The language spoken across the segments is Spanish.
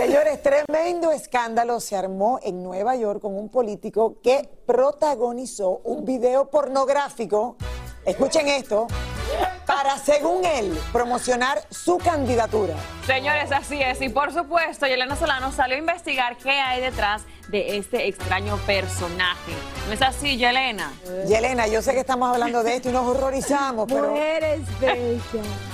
Señores, tremendo escándalo se armó en Nueva York con un político que protagonizó un video pornográfico. Escuchen esto, para, según él, promocionar su candidatura. Señores, así es. Y por supuesto, Yelena Solano salió a investigar qué hay detrás de este extraño personaje. ¿No es así, Yelena? Yelena, yo sé que estamos hablando de esto y nos horrorizamos, pero Mujeres bellas.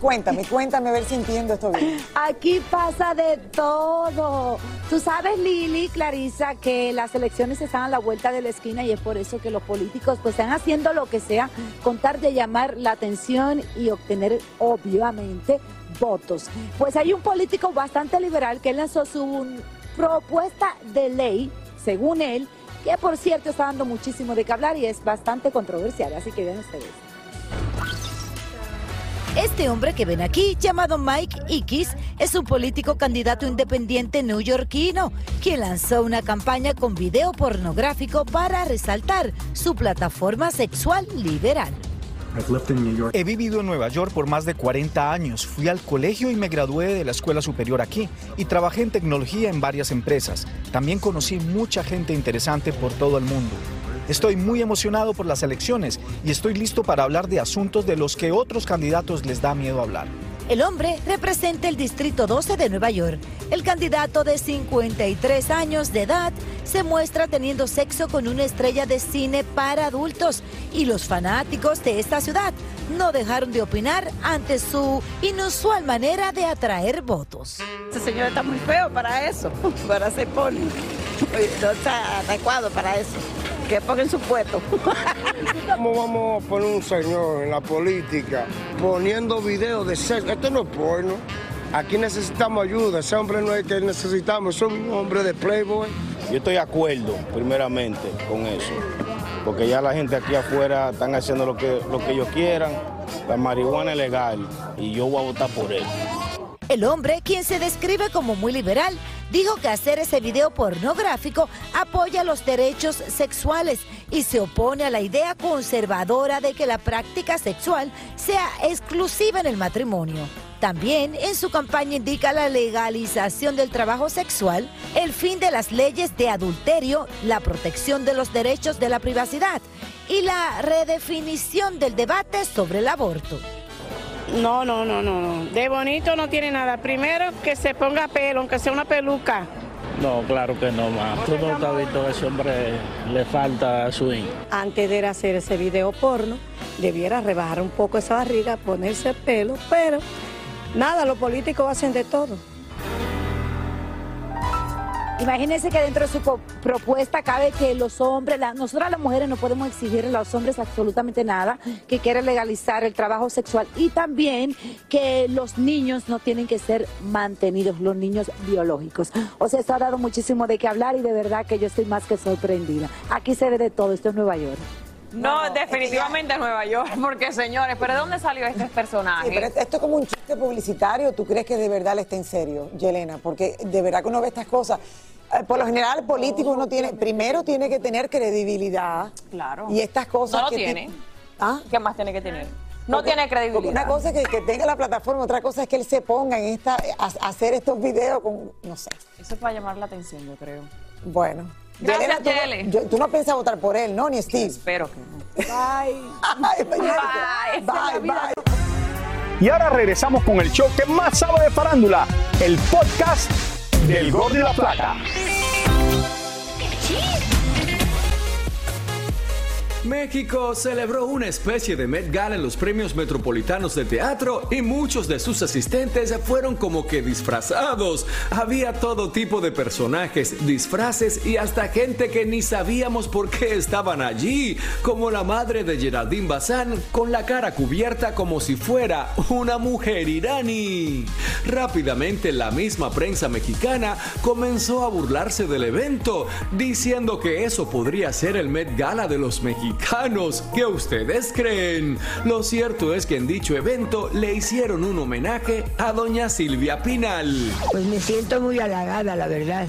Cuéntame, cuéntame a ver si entiendo esto bien. Aquí pasa de todo. Tú sabes, Lili, Clarisa, que las elecciones están a la vuelta de la esquina y es por eso que los políticos pues están haciendo lo que sea con tal de llamar la atención y obtener, obviamente, votos. Pues hay un político bastante liberal que lanzó su propuesta de ley, según él, que por cierto está dando muchísimo de qué hablar y es bastante controversial, así que vean ustedes. Este hombre que ven aquí, llamado Mike Ickes, es un político candidato independiente neoyorquino, quien lanzó una campaña con video pornográfico para resaltar su plataforma sexual liberal. He vivido en Nueva York por más de 40 años. Fui al colegio y me gradué de la escuela superior aquí y trabajé en tecnología en varias empresas. También conocí mucha gente interesante por todo el mundo. Estoy muy emocionado por las elecciones y estoy listo para hablar de asuntos de los que otros candidatos les da miedo hablar. El hombre representa el Distrito 12 de Nueva York. El candidato de 53 años de edad se muestra teniendo sexo con una estrella de cine para adultos y los fanáticos de esta ciudad no dejaron de opinar ante su inusual manera de atraer votos. Este señor está muy feo para eso, para ser poli. No está adecuado para eso. Que pongan su puesto. ¿Cómo vamos a poner un señor en la política poniendo videos de sexo? Esto no es porno. Aquí necesitamos ayuda. Ese hombre no es que necesitamos, es un hombre de Playboy. Yo estoy de acuerdo, primeramente, con eso. Porque ya la gente aquí afuera están haciendo lo que, lo que ellos quieran. La marihuana es legal y yo voy a votar por él. El hombre, quien se describe como muy liberal, dijo que hacer ese video pornográfico apoya los derechos sexuales y se opone a la idea conservadora de que la práctica sexual sea exclusiva en el matrimonio. También en su campaña indica la legalización del trabajo sexual, el fin de las leyes de adulterio, la protección de los derechos de la privacidad y la redefinición del debate sobre el aborto. No, no, no, no, no. De bonito no tiene nada. Primero que se ponga pelo, aunque sea una peluca. No, claro que no, ma. Tú no has visto a ese hombre, le falta swing. Antes de ir a hacer ese video porno, debiera rebajar un poco esa barriga, ponerse pelo, pero nada, los políticos hacen de todo. Imagínense que dentro de su propuesta cabe que los hombres, la- nosotras las mujeres no podemos exigir a los hombres absolutamente nada, que quiere legalizar el trabajo sexual y también que los niños no tienen que ser mantenidos, los niños biológicos. O sea, esto ha dado muchísimo de qué hablar y de verdad que yo estoy más que sorprendida. Aquí se ve de todo, esto es Nueva York. No, definitivamente Nueva York, porque señores, ¿pero de dónde salió este personaje? Sí, pero esto es como un chiste publicitario. ¿Tú crees que de verdad le está en serio, Yelena? Porque de verdad que uno ve estas cosas. Eh, Por lo general, el político uno tiene, primero tiene que tener credibilidad. Claro. Y estas cosas. No lo que tiene. ¿Ah? ¿Qué más tiene que tener? No Porque- tiene credibilidad. Una cosa es que, que tenga la plataforma, otra cosa es que él se ponga en esta, a, a hacer estos videos con, no sé. Eso es para llamar la atención, yo creo. Bueno. Gracias, tú, no- Yele. yo- tú no piensas votar por él, ¿no? Ni Steve. Espero que no. Bye. Bye. Bye. Bye. Y ahora regresamos con el show que más sabe de farándula, el podcast del Gordo y la Plata. México celebró una especie de Met Gala en los premios metropolitanos de teatro y muchos de sus asistentes fueron como que disfrazados. Había todo tipo de personajes, disfraces y hasta gente que ni sabíamos por qué estaban allí, como la madre de Geraldine Bazán con la cara cubierta como si fuera una mujer iraní. Rápidamente la misma prensa mexicana comenzó a burlarse del evento, diciendo que eso podría ser el Met Gala de los mexicanos. ¿Qué ustedes creen? Lo cierto es que en dicho evento le hicieron un homenaje a doña Silvia Pinal. Pues me siento muy halagada, la verdad.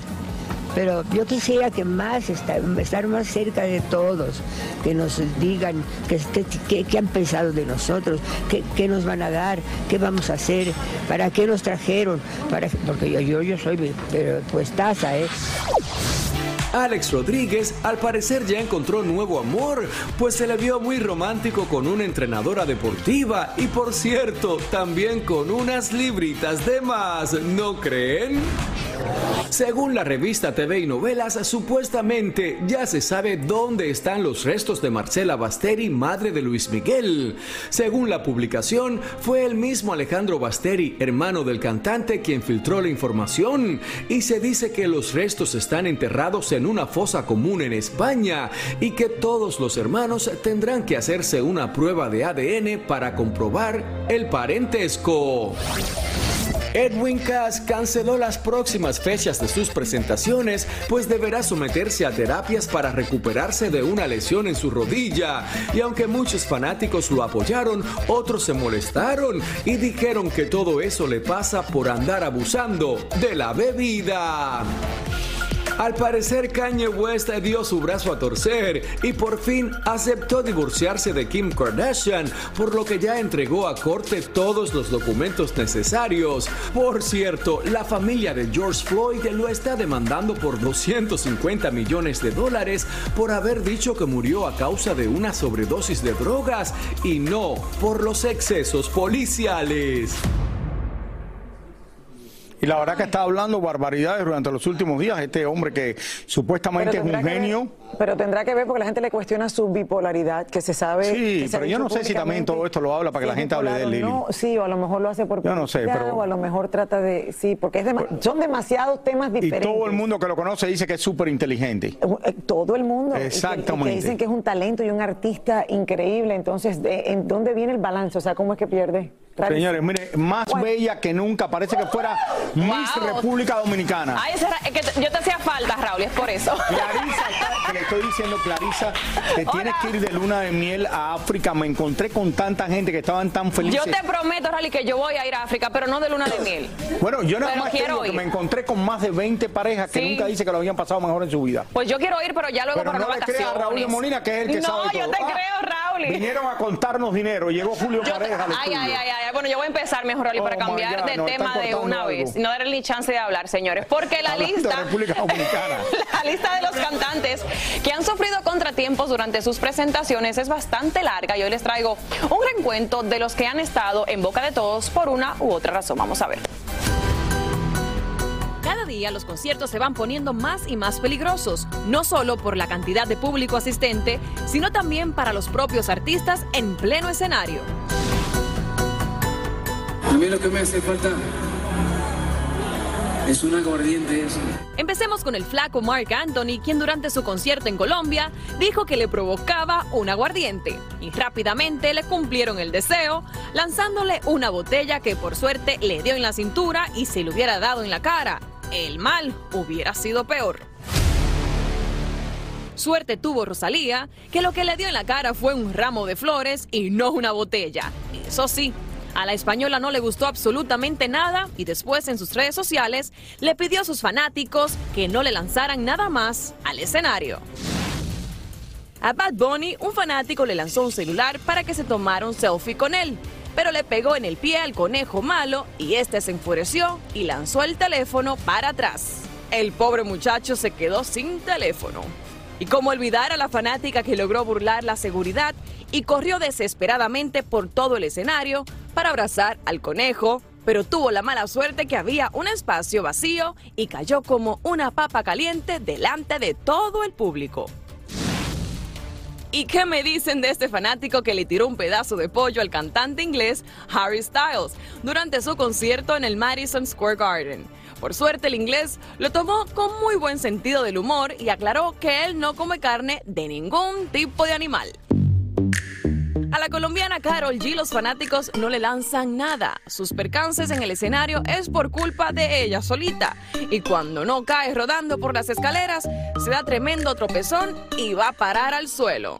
Pero yo quisiera que más, estar, más cerca de todos, que nos digan qué qué han pensado de nosotros, qué nos van a dar, qué vamos a hacer, para qué nos trajeron, para, porque yo, yo, yo soy pero, pues taza, ¿eh? Alex Rodríguez al parecer ya encontró nuevo amor, pues se le vio muy romántico con una entrenadora deportiva y por cierto, también con unas libritas de más, ¿no creen? Según la revista TV y Novelas, supuestamente ya se sabe dónde están los restos de Marcela Basteri, madre de Luis Miguel. Según la publicación, fue el mismo Alejandro Basteri, hermano del cantante, quien filtró la información y se dice que los restos están enterrados en una fosa común en España y que todos los hermanos tendrán que hacerse una prueba de ADN para comprobar el parentesco. Edwin Cass canceló las próximas fechas de sus presentaciones, pues deberá someterse a terapias para recuperarse de una lesión en su rodilla. Y aunque muchos fanáticos lo apoyaron, otros se molestaron y dijeron que todo eso le pasa por andar abusando de la bebida. Al parecer Kanye West dio su brazo a torcer y por fin aceptó divorciarse de Kim Kardashian, por lo que ya entregó a corte todos los documentos necesarios. Por cierto, la familia de George Floyd lo está demandando por 250 millones de dólares por haber dicho que murió a causa de una sobredosis de drogas y no por los excesos policiales. Y la verdad que está hablando barbaridades durante los últimos días. Este hombre que supuestamente es un ver- genio. pero tendrá que ver porque la gente le cuestiona su bipolaridad, que se sabe. Sí, que se ha pero yo no sé si también todo esto lo habla para que la gente hable de él, Lili. no. Sí, o a lo mejor lo hace por Yo no sé, pero- O a lo mejor trata de. Sí, porque es dema- son demasiados temas Y diferentes. todo el mundo que lo conoce dice que es súper inteligente. Eh, Todo el mundo. y que- y que Exactamente. dicen que es un talento y un artista increíble. Entonces, ¿de- ¿en dónde viene el balance? O sea, ¿cómo es que pierde? Señores, mire, más bella que nunca. Parece que fuera Miss Wow. República Dominicana. Ay, es que yo te hacía falta, Raúl, es por eso. Clarisa, le estoy diciendo, Clarisa, que tienes que ir de luna de miel a África. Me encontré con tanta gente que estaban tan felices. Yo te prometo, Raúl, que yo voy a ir a África, pero no de luna de miel. Bueno, yo nada Pero más quiero que me encontré con más de 20 parejas que Sí. nunca dice que lo habían pasado mejor en su vida. Pues yo quiero ir, pero ya luego Pero para no le creas a Raúl de Molina, que es el que no, sabe yo todo. te Ah, creo, Raúl. Vinieron a contarnos dinero. Llegó Julio Yo- Pareja ay, ay, ay, ay, bueno, yo voy a empezar mejor, Raúl, Oh, para my cambiar God, de no, tema de una algo. vez. No darle ni chance de hablar, señores, porque la Hablando lista... República Dominicana. La lista de los cantantes que han sufrido contratiempos durante sus presentaciones es bastante larga y hoy les traigo un reencuentro de los que han estado en boca de todos por una u otra razón. Vamos a ver. Día los conciertos se van poniendo más y más peligrosos, no solo por la cantidad de público asistente, sino también para los propios artistas en pleno escenario. A mí lo que me hace falta Es un aguardiente eso. Empecemos con el flaco Mark Anthony, quien durante su concierto en Colombia dijo que le provocaba un aguardiente. Y rápidamente le cumplieron el deseo, lanzándole una botella que por suerte le dio en la cintura y se le hubiera dado en la cara. El mal hubiera sido peor. Suerte tuvo Rosalía, que lo que le dio en la cara fue un ramo de flores y no una botella. Eso sí, a la española no le gustó absolutamente nada y después en sus redes sociales le pidió a sus fanáticos que no le lanzaran nada más al escenario. A Bad Bunny, un fanático le lanzó un celular para que se tomara un selfie con él, pero le pegó en el pie al conejo malo y este se enfureció y lanzó el teléfono para atrás. El pobre muchacho se quedó sin teléfono. Y cómo olvidar a la fanática que logró burlar la seguridad y corrió desesperadamente por todo el escenario para abrazar al conejo, pero tuvo la mala suerte que había un espacio vacío y cayó como una papa caliente delante de todo el público. ¿Y qué me dicen de este fanático que le tiró un pedazo de pollo al cantante inglés Harry Styles durante su concierto en el Madison Square Garden? Por suerte el inglés lo tomó con muy buen sentido del humor y aclaró que él no come carne de ningún tipo de animal. A la colombiana Carol G los fanáticos no le lanzan nada. Sus percances en el escenario es por culpa de ella solita. Y cuando no cae rodando por las escaleras, se da tremendo tropezón y va a parar al suelo.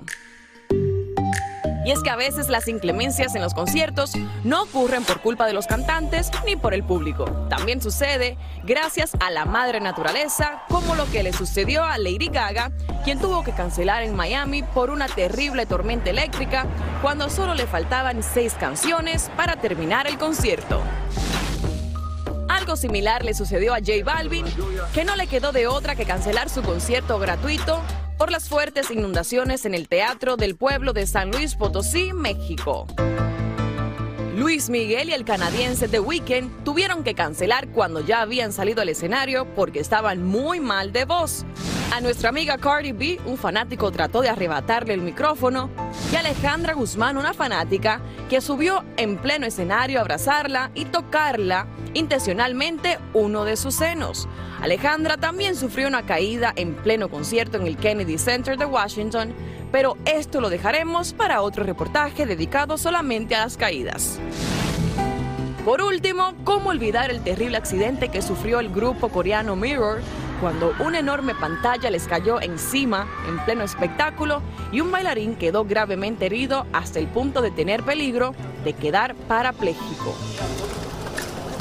Y es que a veces las inclemencias en los conciertos no ocurren por culpa de los cantantes ni por el público. También sucede gracias a la madre naturaleza, como lo que le sucedió a Lady Gaga, quien tuvo que cancelar en Miami por una terrible tormenta eléctrica cuando solo le faltaban seis canciones para terminar el concierto. Algo similar le sucedió a J Balvin, que no le quedó de otra que cancelar su concierto gratuito por las fuertes inundaciones en el Teatro del Pueblo de San Luis Potosí, México. Luis Miguel y el canadiense The Weeknd tuvieron que cancelar cuando ya habían salido al escenario porque estaban muy mal de voz. A nuestra amiga Cardi B, un fanático trató de arrebatarle el micrófono y Alejandra Guzmán, una fanática, que subió en pleno escenario a abrazarla y tocarla intencionalmente uno de sus senos. Alejandra también sufrió una caída en pleno concierto en el Kennedy Center de Washington, pero esto lo dejaremos para otro reportaje dedicado solamente a las caídas. Por último, ¿cómo olvidar el terrible accidente que sufrió el grupo coreano Mirror cuando una enorme pantalla les cayó encima en pleno espectáculo y un bailarín quedó gravemente herido hasta el punto de tener peligro de quedar parapléjico?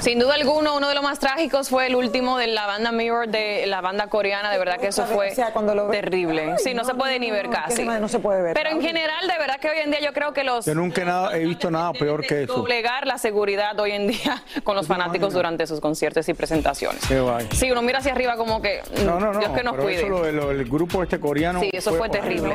Sin duda alguna, uno de los más trágicos fue el último de la banda Mirror, de la banda coreana. De verdad que eso fue terrible. Sí, no se puede ni ver casi. No se puede ver. Pero en general, de verdad que hoy en día yo creo que los... Yo nunca he visto nada peor que eso. Doblegar la seguridad hoy en día con los fanáticos durante sus conciertos y presentaciones. Qué guay. Sí, uno mira hacia arriba como que... No, no, no. Dios que nos pero cuide. Eso, lo lo del grupo este coreano. Sí, eso fue terrible.